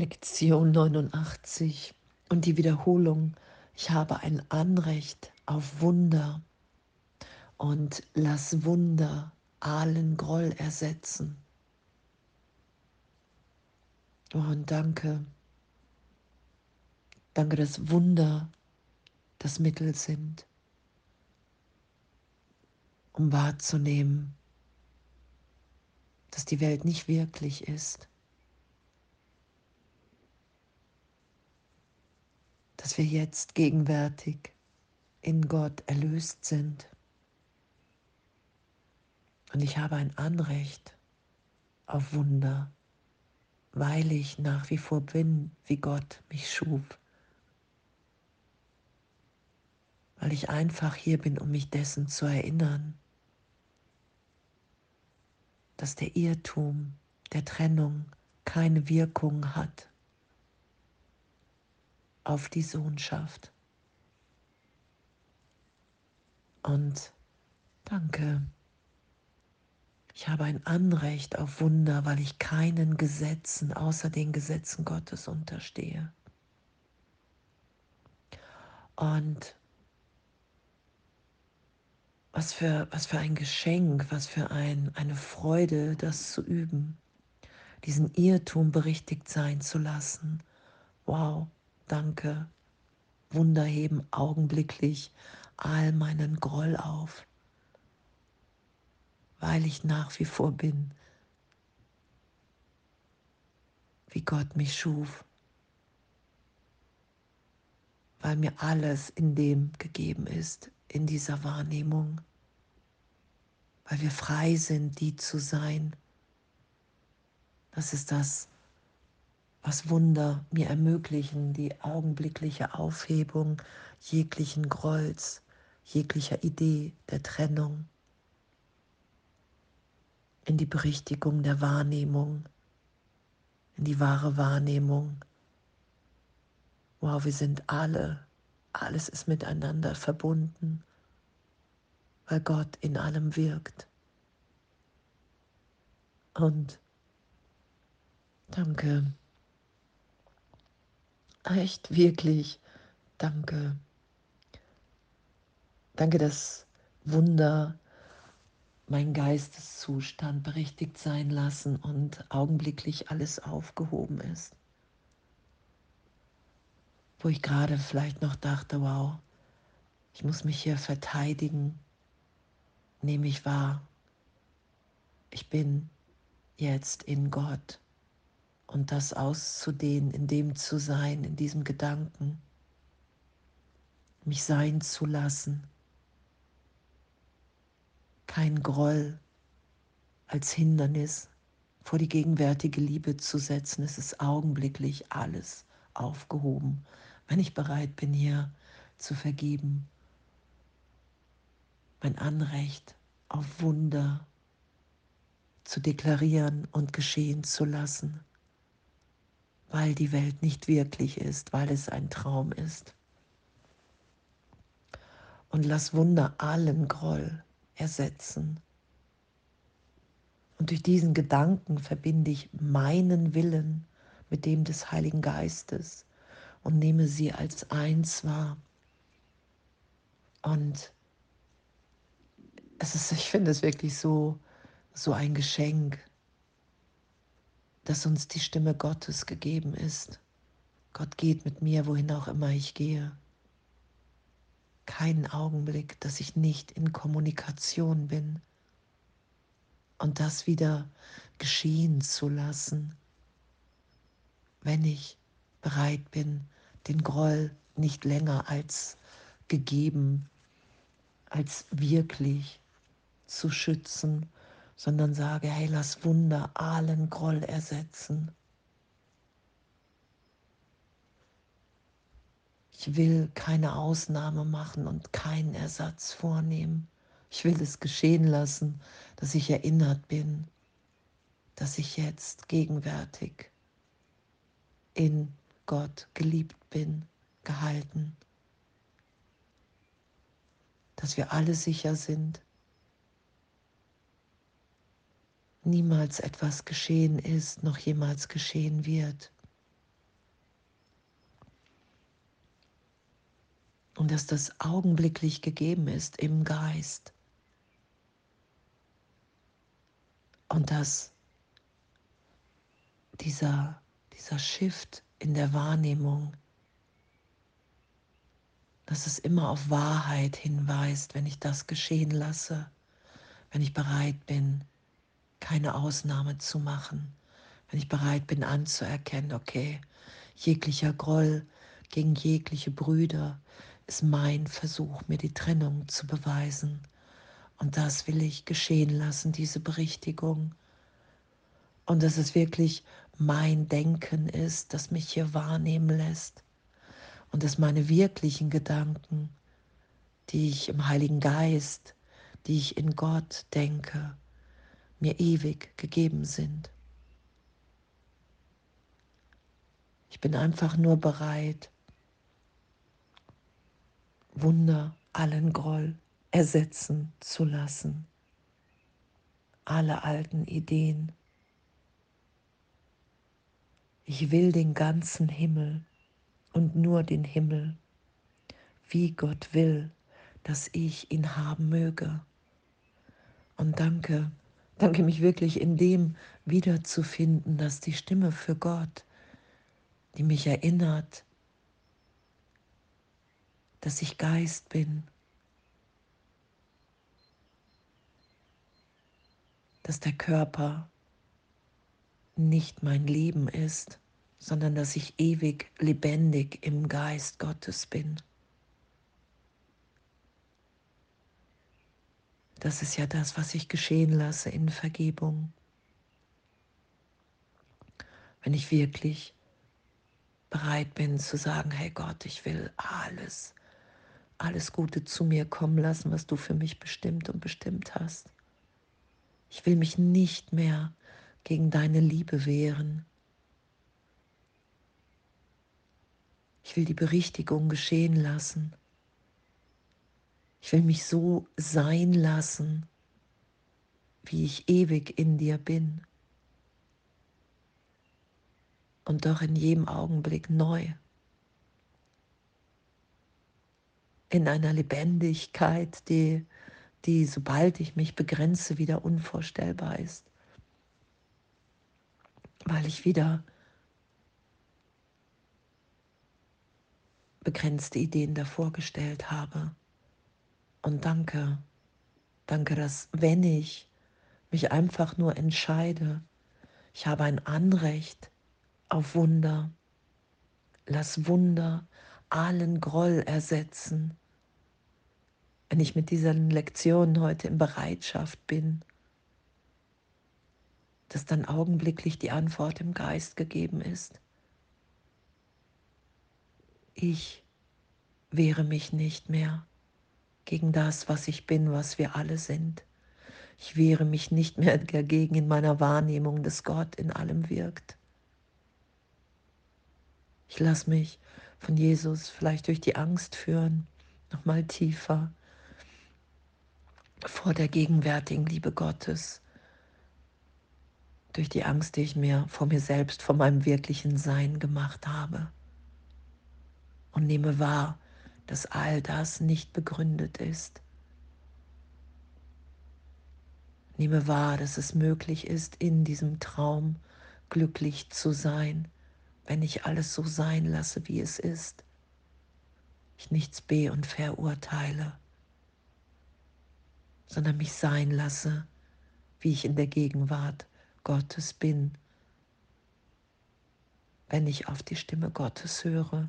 Lektion 89 und die Wiederholung. Ich habe ein Anrecht auf Wunder und lass Wunder allen Groll ersetzen. Und danke. Danke, dass Wunder das Mittel sind, um wahrzunehmen, dass die Welt nicht wirklich ist dass wir jetzt gegenwärtig in Gott erlöst sind. Und ich habe ein Anrecht auf Wunder, weil ich nach wie vor bin, wie Gott mich schuf. Weil ich einfach hier bin, um mich dessen zu erinnern, dass der Irrtum der Trennung keine Wirkung hat auf die Sohnschaft. Und danke. Ich habe ein Anrecht auf Wunder, weil ich keinen Gesetzen außer den Gesetzen Gottes unterstehe. Und was für, was für ein Geschenk, was für ein, eine Freude, das zu üben, diesen Irrtum berichtigt sein zu lassen. Wow, Danke. Wunder heben augenblicklich all meinen Groll auf, weil ich nach wie vor bin, wie Gott mich schuf, weil mir alles in dem gegeben ist, in dieser Wahrnehmung, weil wir frei sind, die zu sein. Das ist das, was Wunder mir ermöglichen, die augenblickliche Aufhebung jeglichen Grolls, jeglicher Idee der Trennung, in die Berichtigung der Wahrnehmung, in die wahre Wahrnehmung. Wow, wir sind alle, alles ist miteinander verbunden, weil Gott in allem wirkt. Und danke. Echt, wirklich. Danke. Danke, dass Wunder mein Geisteszustand berichtigt sein lassen und augenblicklich alles aufgehoben ist. Wo ich gerade vielleicht noch dachte, wow, ich muss mich hier verteidigen, nehme ich wahr, ich bin jetzt in Gott und das auszudehnen, in dem zu sein, in diesem Gedanken, mich sein zu lassen, kein Groll als Hindernis vor die gegenwärtige Liebe zu setzen. Es ist augenblicklich alles aufgehoben, wenn ich bereit bin, hier zu vergeben. Mein Anrecht auf Wunder zu deklarieren und geschehen zu lassen weil die Welt nicht wirklich ist, weil es ein Traum ist. Und lass Wunder allen Groll ersetzen. Und durch diesen Gedanken verbinde ich meinen Willen mit dem des Heiligen Geistes und nehme sie als eins wahr. Und es ist, ich finde es wirklich so, so ein Geschenk, dass uns die Stimme Gottes gegeben ist. Gott geht mit mir, wohin auch immer ich gehe. Keinen Augenblick, dass ich nicht in Kommunikation bin und das wieder geschehen zu lassen, wenn ich bereit bin, den Groll nicht länger als gegeben, als wirklich zu schützen sondern sage, hey, lass Wunder allen Groll ersetzen. Ich will keine Ausnahme machen und keinen Ersatz vornehmen. Ich will es geschehen lassen, dass ich erinnert bin, dass ich jetzt gegenwärtig in Gott geliebt bin, gehalten, dass wir alle sicher sind, niemals etwas geschehen ist, noch jemals geschehen wird. Und dass das augenblicklich gegeben ist im Geist. Und dass dieser, dieser Shift in der Wahrnehmung, dass es immer auf Wahrheit hinweist, wenn ich das geschehen lasse, wenn ich bereit bin, keine Ausnahme zu machen, wenn ich bereit bin anzuerkennen, okay, jeglicher Groll gegen jegliche Brüder ist mein Versuch, mir die Trennung zu beweisen. Und das will ich geschehen lassen, diese Berichtigung. Und dass es wirklich mein Denken ist, das mich hier wahrnehmen lässt. Und dass meine wirklichen Gedanken, die ich im Heiligen Geist, die ich in Gott denke, mir ewig gegeben sind. Ich bin einfach nur bereit, Wunder, allen Groll ersetzen zu lassen. Alle alten Ideen. Ich will den ganzen Himmel und nur den Himmel, wie Gott will, dass ich ihn haben möge. Und danke, danke mich wirklich in dem wiederzufinden, dass die Stimme für Gott die mich erinnert, dass ich Geist bin, dass der Körper nicht mein Leben ist, sondern dass ich ewig lebendig im Geist Gottes bin. Das ist ja das, was ich geschehen lasse in Vergebung. Wenn ich wirklich bereit bin zu sagen, hey Gott, ich will alles, alles Gute zu mir kommen lassen, was du für mich bestimmt und bestimmt hast. Ich will mich nicht mehr gegen deine Liebe wehren. Ich will die Berichtigung geschehen lassen. Ich will mich so sein lassen, wie ich ewig in dir bin und doch in jedem Augenblick neu. In einer Lebendigkeit, die, die, sobald ich mich begrenze, wieder unvorstellbar ist. Weil ich wieder begrenzte Ideen davor gestellt habe. Und danke, danke, dass wenn ich mich einfach nur entscheide, ich habe ein Anrecht, auf Wunder. Lass Wunder allen Groll ersetzen. Wenn ich mit diesen Lektionen heute in Bereitschaft bin, dass dann augenblicklich die Antwort im Geist gegeben ist. Ich wehre mich nicht mehr gegen das, was ich bin, was wir alle sind. Ich wehre mich nicht mehr dagegen in meiner Wahrnehmung, dass Gott in allem wirkt. Ich lasse mich von Jesus vielleicht durch die Angst führen, nochmal tiefer vor der gegenwärtigen Liebe Gottes, durch die Angst, die ich mir vor mir selbst, vor meinem wirklichen Sein gemacht habe. Und nehme wahr, dass all das nicht begründet ist. Nehme wahr, dass es möglich ist, in diesem Traum glücklich zu sein wenn ich alles so sein lasse, wie es ist. Ich nichts be- und verurteile, sondern mich sein lasse, wie ich in der Gegenwart Gottes bin, wenn ich auf die Stimme Gottes höre.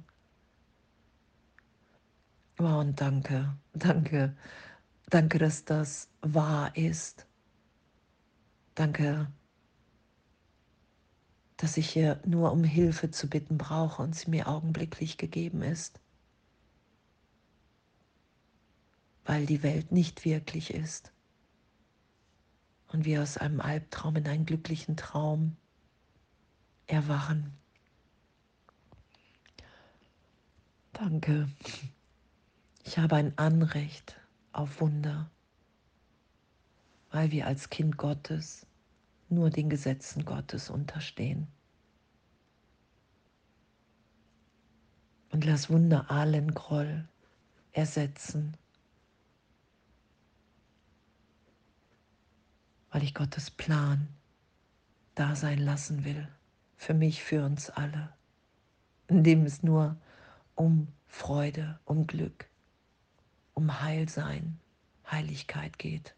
Oh, und danke, danke, danke, dass das wahr ist. Danke, dass ich hier nur um Hilfe zu bitten brauche und sie mir augenblicklich gegeben ist, weil die Welt nicht wirklich ist und wir aus einem Albtraum in einen glücklichen Traum erwachen. Danke. Ich habe ein Anrecht auf Wunder, weil wir als Kind Gottes nur den Gesetzen Gottes unterstehen. Und lass Wunder allen Groll ersetzen, weil ich Gottes Plan da sein lassen will, für mich, für uns alle, in dem es nur um Freude, um Glück, um Heilsein, Heiligkeit geht.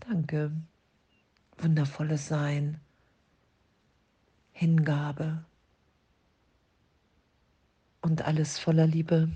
Danke, wundervolles Sein, Hingabe und alles voller Liebe.